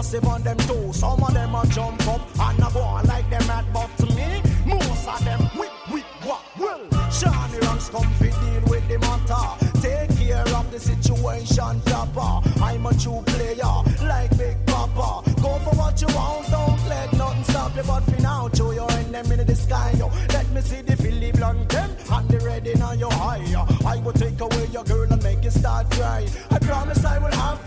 massive on them too. Some of them a jump up and a go on like them at but to me, most of them whip whip what well. Shiny ranks come fi deal with the matter. Take care of the situation proper. I'm a true player, like Big Papa. Go for what you want, don't let nothing stop you. But for now, show your them in the sky, yo. Let me see the Philly blunt them and the red in your eye. I will take away your girl and make you start cry. I promise I will have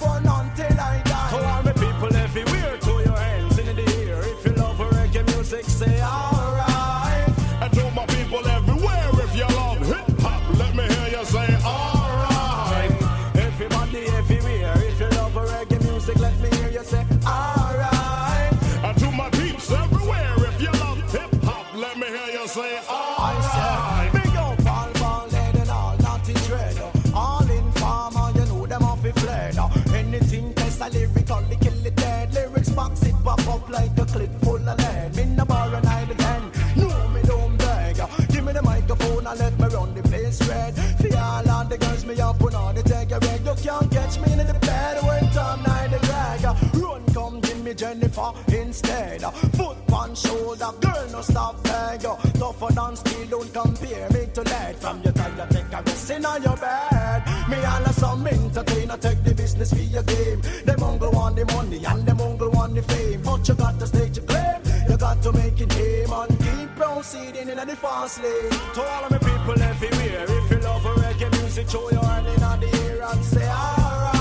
run red. For all of the girls, me up on all the take a reg. You can't catch me in the bed when Tom night the drag. Run, come give me Jennifer instead. Foot on shoulder, girl, no stop beg. Tougher than steel, don't compare me to lead. From your time, you take a rest in on your bed. Me all of some entertainer, take the business for your game. Them uncle want the money and them uncle want the fame. But you got to stage your claim. You got to make it name and keep proceeding in the fast lane. To all of my people everywhere, if you love reggae music, show your hand in the air and say alright.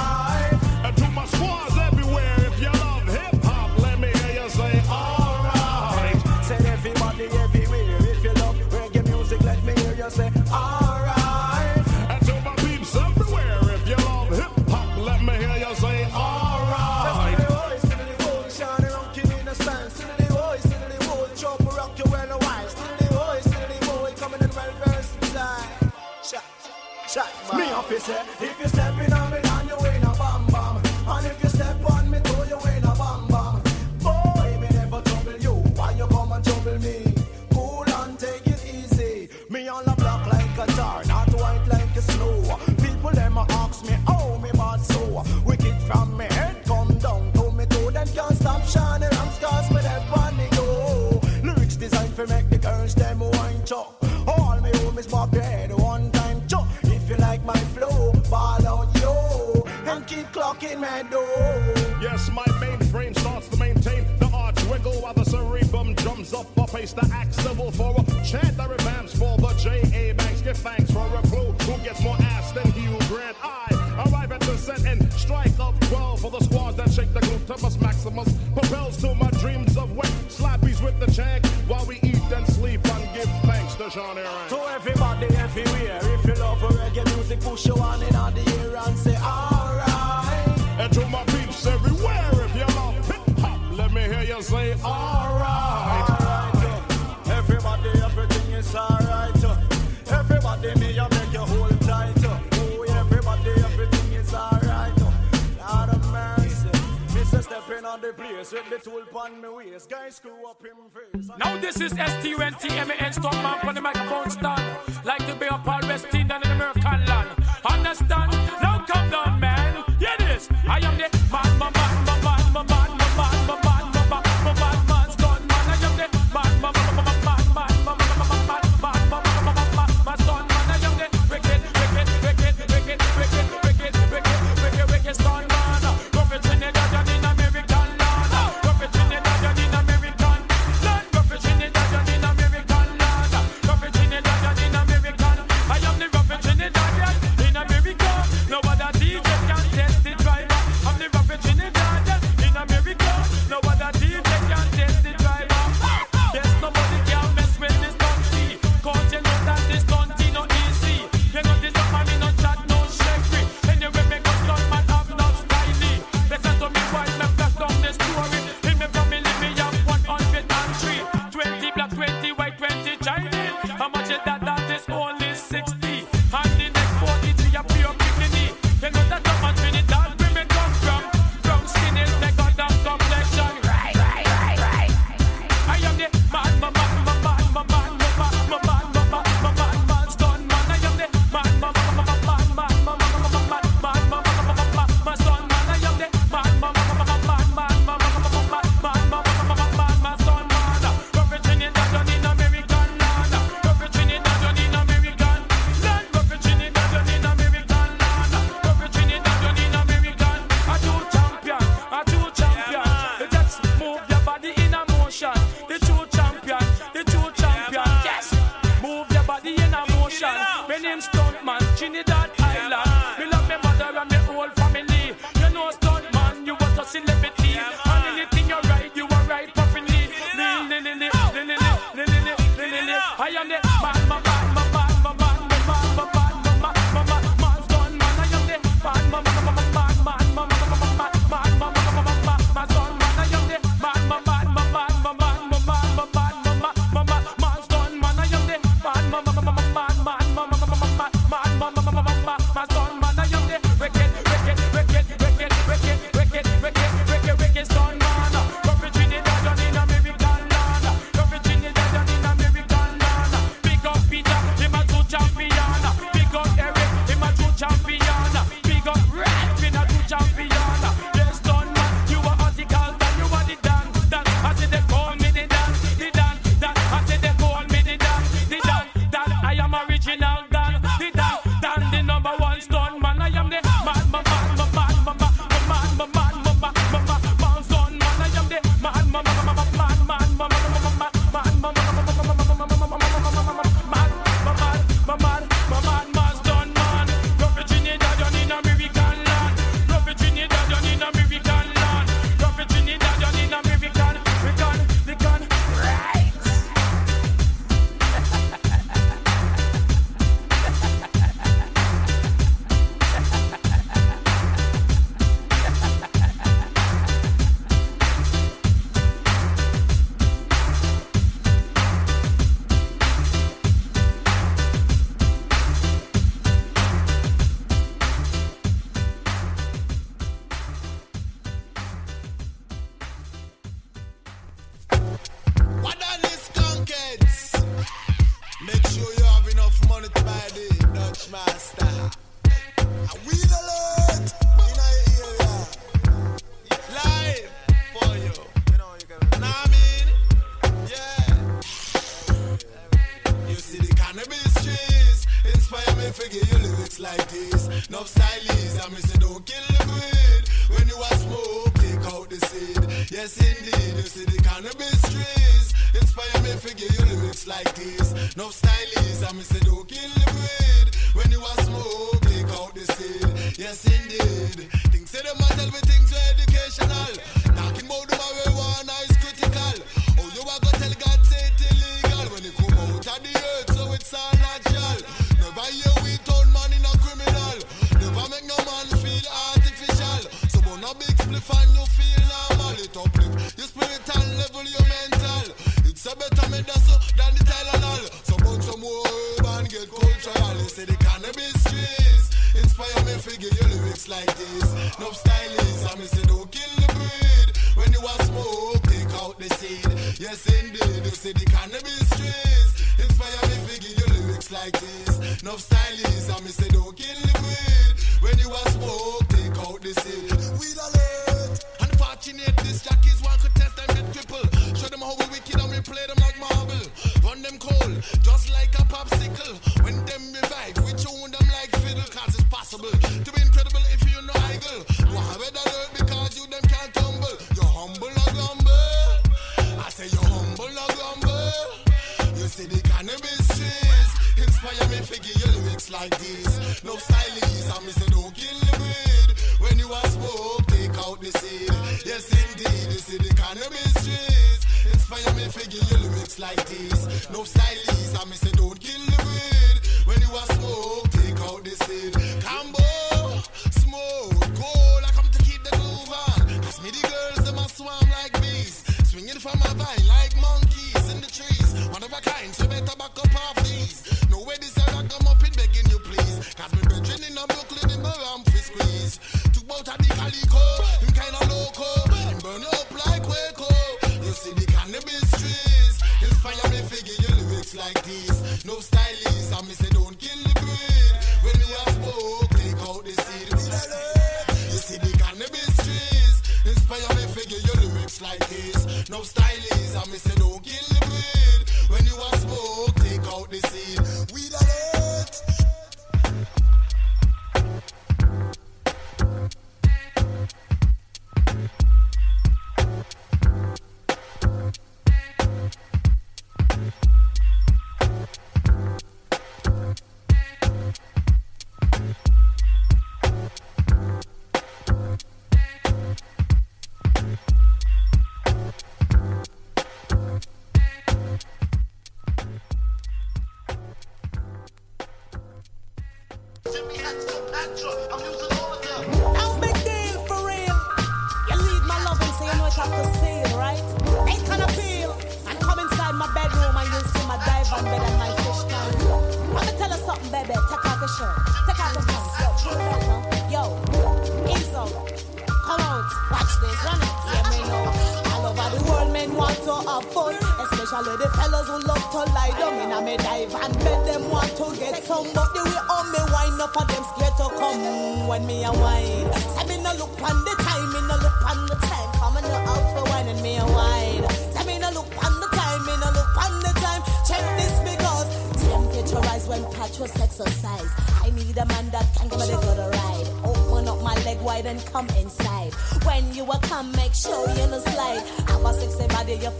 It's a, keep my door. Yes, my mainframe starts to maintain the arch wiggle while the cerebrum drums up a pace the axle for a chant that revamps for the J.A. Banks. Give thanks for a clue who gets more ass than Hugh Grant. I arrive at the set and strike up 12 for the squads that shake the gluteus maximus. Propels to my dreams of wet slappies with the chank while we eat and sleep and give thanks to Sean Aaron. To everybody everywhere, if you love reggae music, push your hand in the And to my peeps everywhere, if you love hip hop, let me hear you say alright. Alright, everybody, everything is alright. Everybody, me, I make you hold tight. Oh, everybody, everything is alright. Lord of mercy, Mr. Stepping on the place with the tool on me waist. Guys, screw up him face. Now this is S-T-U-N-T-M-A-N Stuntman on the microphone stand Like to be a Paul down in the American land Understand? Now come down I am the man, man, like this. No stylies, I miss it, don't kill the breed. When you are smoke, take out the seed. Yes, indeed, you see the cannabis trees inspire me to give you lyrics like this. No stylies, I miss it, don't kill the breed. When you are smoke, take out the seed. Yes, indeed. Things say them tell me things are educational. No I me say don't kill the. When you smoke, take out the seed. Yes indeed, you see the cannabis trees inspire me lyrics like this. I me say don't kill the. When you smoke, take out the seed. Unfortunate, this jackies test them. Show them how we wicked and we play them like marble. Run them cold, just like a popsicle. When them revive, we tune them like fiddle, cause it's possible to be like this. No stylies, I say don't kill the breed. When you are smoke, take out the seed. Yes indeed, you see the cannabis trees inspire me to give you lyrics like this. No stylies, I me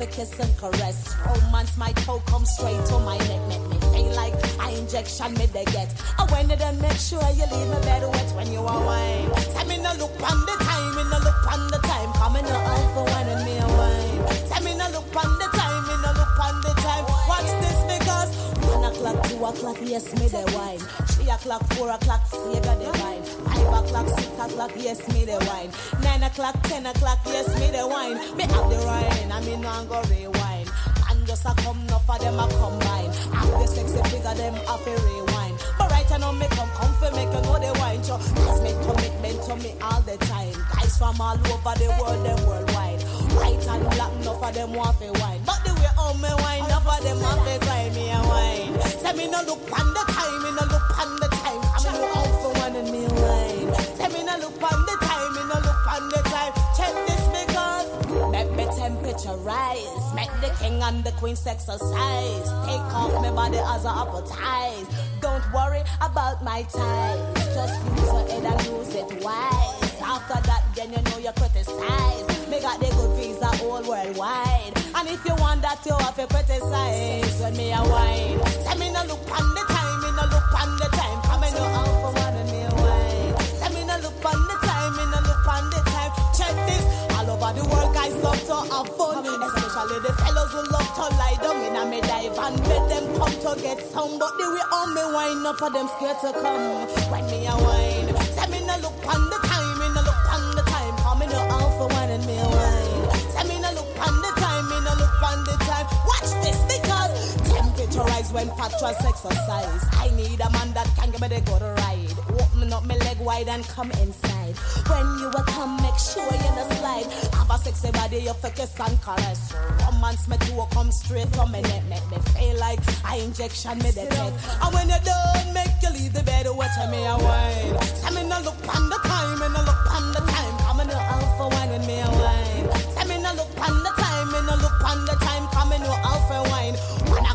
fi kiss and caress. Oh, Romance my toe come straight to my neck, make me feel like a injection me they get. I when it done, make sure you leave me bed wet when you are wine. Say me no look on the time, me no look on the time. Come in no out for and me a wine. Say me no look on the o'clock, yes me the wine. Three o'clock, four o'clock, Savior the wine. Five o'clock, six o'clock, yes me the wine. Nine o'clock, ten o'clock, yes me the wine. Me have the wine, I me no go rewind. And just a come, enough of them a combine. Have the sexy figure, them off a rewind. But right now me come, come for make you know the wine. So guys make commitment to me all the time. Guys from all over the world, them worldwide. White and black, enough of them want to wine. But the how me wine, enough of them want to cry me a wine. Say me no look on the time, me no look on the time. one and me wine. Say me no look on the time, me no look on the time. Check this because make me temperature rise. Make the king and the queen exercise. Take off my body as a appetize. Don't worry about my ties. Just use your head and use it wise. After that, then you know you criticize. Me got the good visa all worldwide. And if you want that, you have to criticize. When me a wine, say me no look on the time, me no look on the time. Come and know out for one and me a wine. Say me no look on the time, me no look on the time. Check this, all over the world, guys love to have fun. Especially the fellows who love to lie down in a me dive and let them come to get some. But the way on me wine, up for them scared to come. When me a wine, say me no look on when patrons exercise. I need a man that can give me the good ride. Open up my leg wide and come inside. When you will come, make sure you no slide. Have a sexy body, you kiss and caress. Romance me to come straight from my neck, make me feel like I injection me the tech. And when you're done, make you leave the bed, watch me a wine. Say me no look on the time, me no look on the time. Come in the alpha wine and me a wine. Say me no look on the time, me no look on the time. Come in the alpha wine.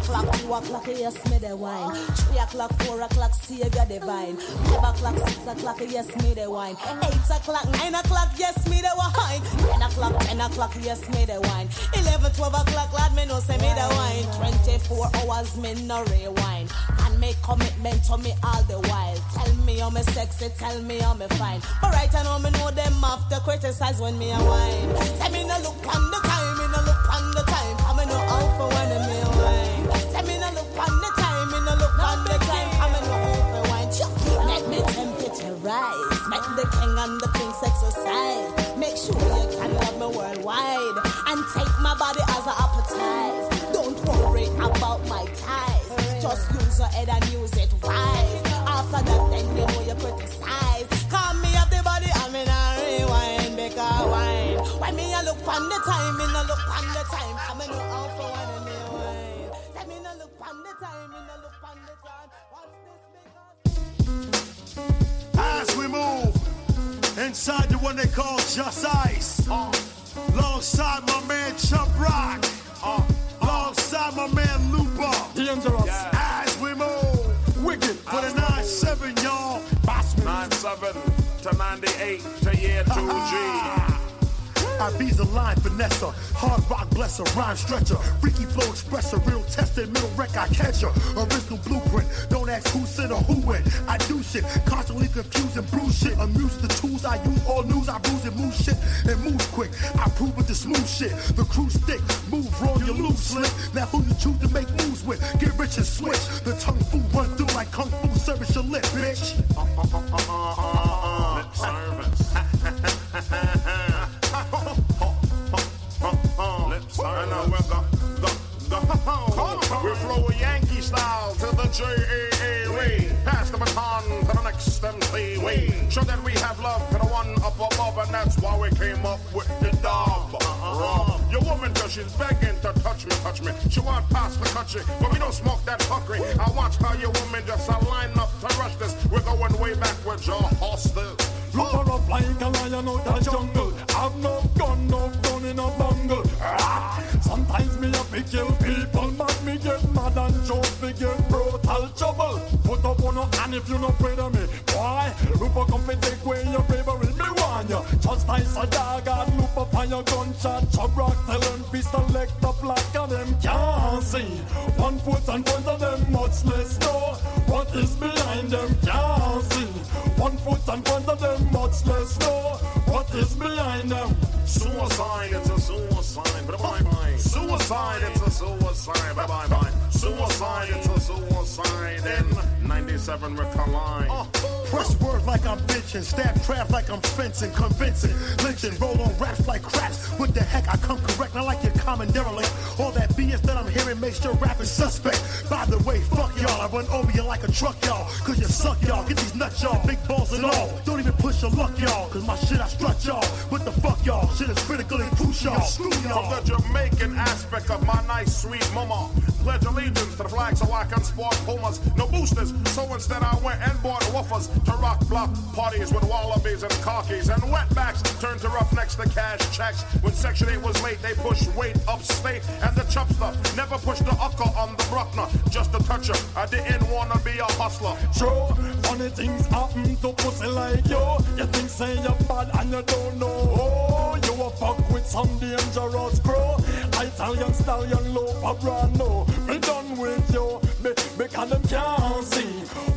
O'clock, two o'clock, yes me the wine. Three o'clock, four o'clock, savior divine. Five o'clock, six o'clock, yes me the wine. Eight o'clock, nine o'clock, yes me the wine. Ten o'clock, ten o'clock, yes me the wine. Eleven, twelve o'clock, lad me no say me the wine. Twenty-four hours me no rewind. And make commitment to me all the while. Tell me I'm a sexy, tell me I'm a fine. But right now me know them after criticize when me a wine. Tell me no look on the time, the king and the queen exercise. Make sure you can love me worldwide. And take my body as an appetite. Don't worry about my ties. Just use your head and use it wise. After that, then you know you criticize. Call me up the body, I'm in a rewind. Because wine. When me a look on the time, me no look on the time. I'm in no for one and me wine. Let me no look on the time, me no look on the time. One they call Just Ice, uh, alongside my man Chump Rock, uh, alongside my man Lupa. Dangerous. As we move, wicked for the 9-7, y'all. Boss me. 97 to 98 to year 2G. I bees a line finesse, hard rock blesser, rhyme stretcher, freaky flow expressor, real tested, middle wreck, I catch her. Original blueprint, don't ask who said or who went. I do shit, constantly confuse and bruise shit. Amuse the tools I use, all news I bruise and move shit and move quick. I prove with the smooth shit. The crew stick, move wrong, you lose slick. Now who you choose to make moves with? Get rich and switch. The tongue fu run through like kung fu service your lip, bitch. Lip service. Go. We flow Yankee style to the J-A-A way. Pass the baton to the next MC way. Show that we have love to the one up above, and that's why we came up with the dub. Your woman, girl, she's begging to touch me, touch me. She want past the country, but we don't smoke that fuckery. I watch how your woman just a line up to rush this. We're going way back with your hostels. Look up like a lion out the jungle. I've no gun, no in a bungle. Ah, Sometimes me have to kill people, but me get mad and just me get brutal trouble. Put up on your hand if you not afraid of me. Look up come fi take away your bravery. Me you. Just nice a dog and look up on your gunshot. Chop rock, tell them fi select the black of them can't see. One foot in front of them, much less know what is behind them can't see. One foot in front of them, much less know what is behind them. Suicide, it's a suicide. Bye bye bye. Suicide, it's a suicide. Bye bye bye. Suicide, it's a suicide. In 97 we collide. Uh, press words like I'm bitching, stab craft like I'm fencing, convincing, lynching, roll on raps like craps. What the heck, I come correct, not like your common derelict. All that BS that I'm hearing makes your rap is suspect. By the way, fuck y'all, I run over you like a truck, y'all. Cause you suck, y'all. Get these nuts, y'all, big balls and all. Don't even push your luck, y'all. Cause my shit I strut, y'all. What the fuck, y'all? Shit is critical and crucial. Screw From y'all. the Jamaican aspect of my nice sweet mama. pledge allegiance to the flag so I can sport pumas. No boosters, so instead I went and bought woofers to rock block parties with wallabies and khakis. And wetbacks turned to roughnecks to cash checks. When Section 8 was late, they pushed weight upstate. And the stuff never pushed the ucker on the Bruckner. Just a toucher, I didn't wanna be a hustler. True, funny things happen to pussy like you. You think say you're bad and you don't know. Oh, you a fuck with some dangerous crew. Italian stallion, low no. Be done with you, because them can't see.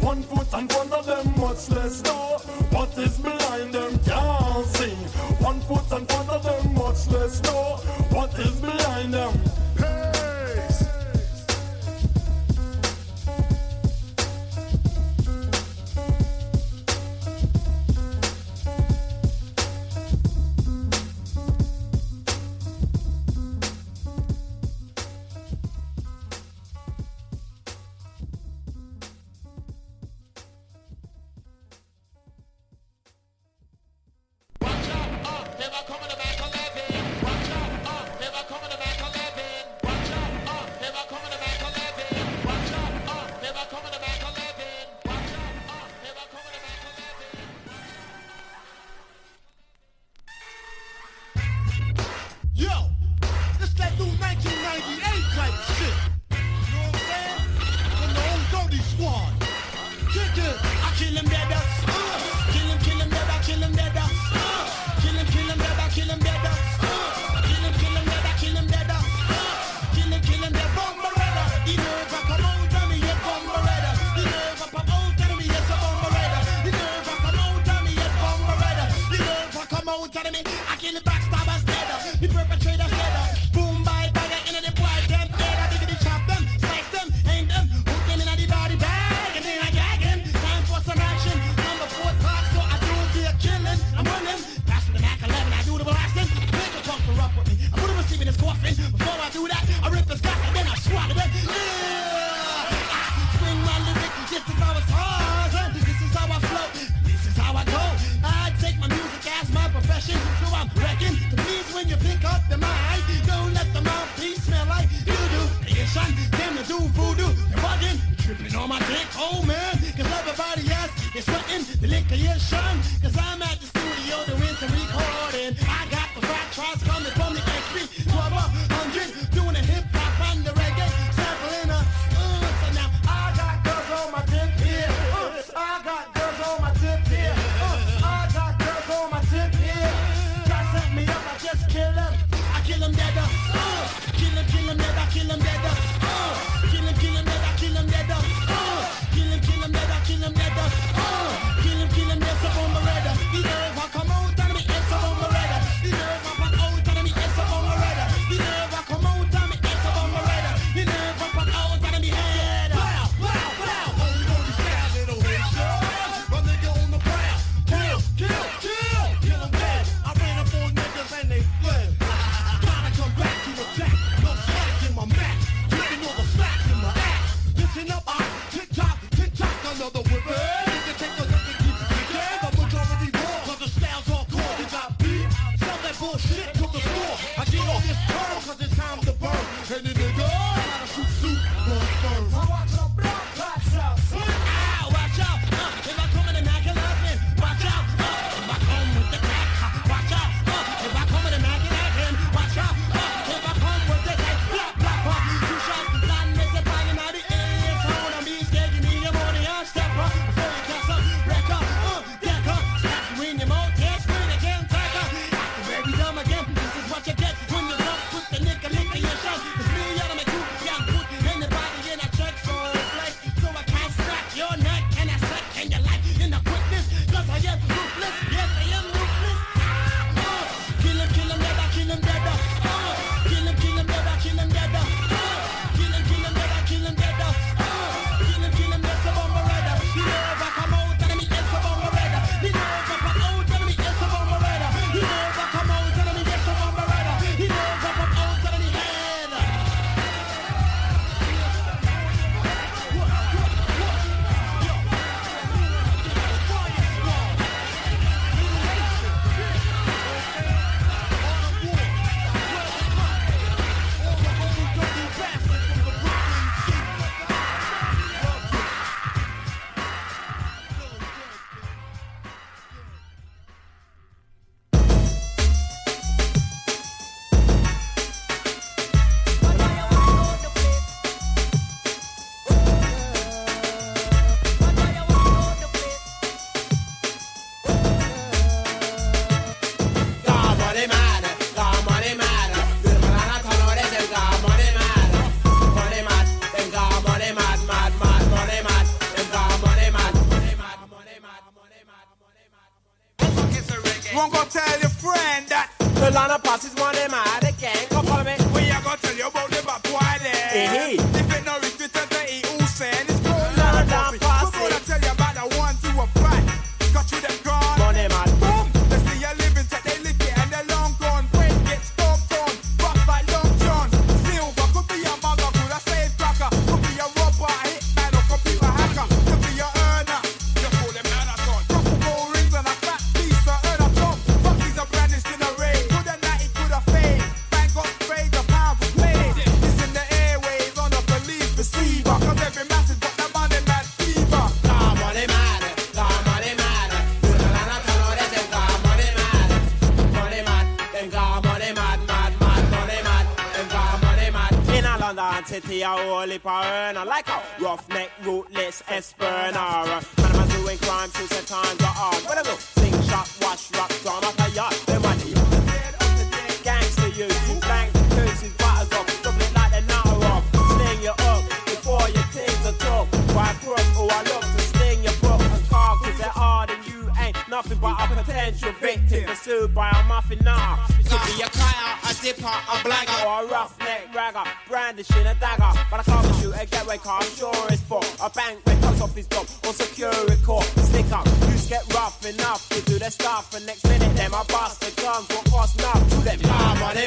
Cutter, a a blagger, or a roughneck ragger, brandishing a dagger. But I can't shoot a getaway car, I'm sure it's for a bank with off his job or security court. Stick up, you get rough enough to do their stuff, and next minute them I bust the guns, what cost enough to them. Come on, they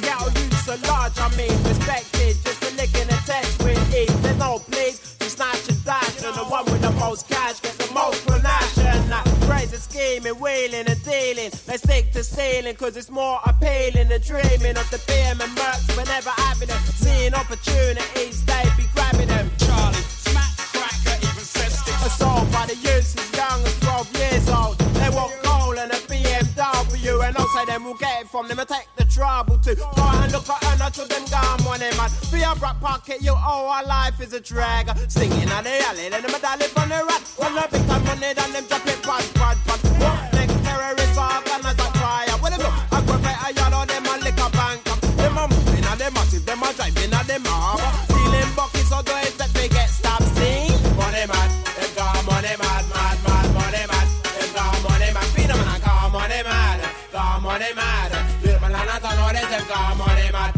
Marjorie. In the ghetto, you so large, I mean, respected just for licking a text with ease. There's no please, you snatch and dash, and the one with the most cash gets the most. That crazy scheming, wheeling and dealing. They stick to stealing, cause it's more appealing than dreaming of the BM and mercs whenever having them. Seeing opportunities, they be grabbing them. Charlie, smack cracker, even says. Assault by the youths as young as 12 years old. They want gold and a BMW, and also them will get it from them and take the trouble to go and look at her, to them gone money man. For your back pocket, you owe our life is a drag. Singing at the alley, then them a dolly from the rat. When the big time money, then them drop it pad, pad, pad. What next terrorists are gonna fire? What them look? I go pay a yard them a lick a bank. Them a moving and them active, them a driving and them a stealing buckets or doors that they get stopped. See? Money man, them got money mad, mad, mad, money mad. Them got money mad, feed them and got money mad, got money mad. Don't know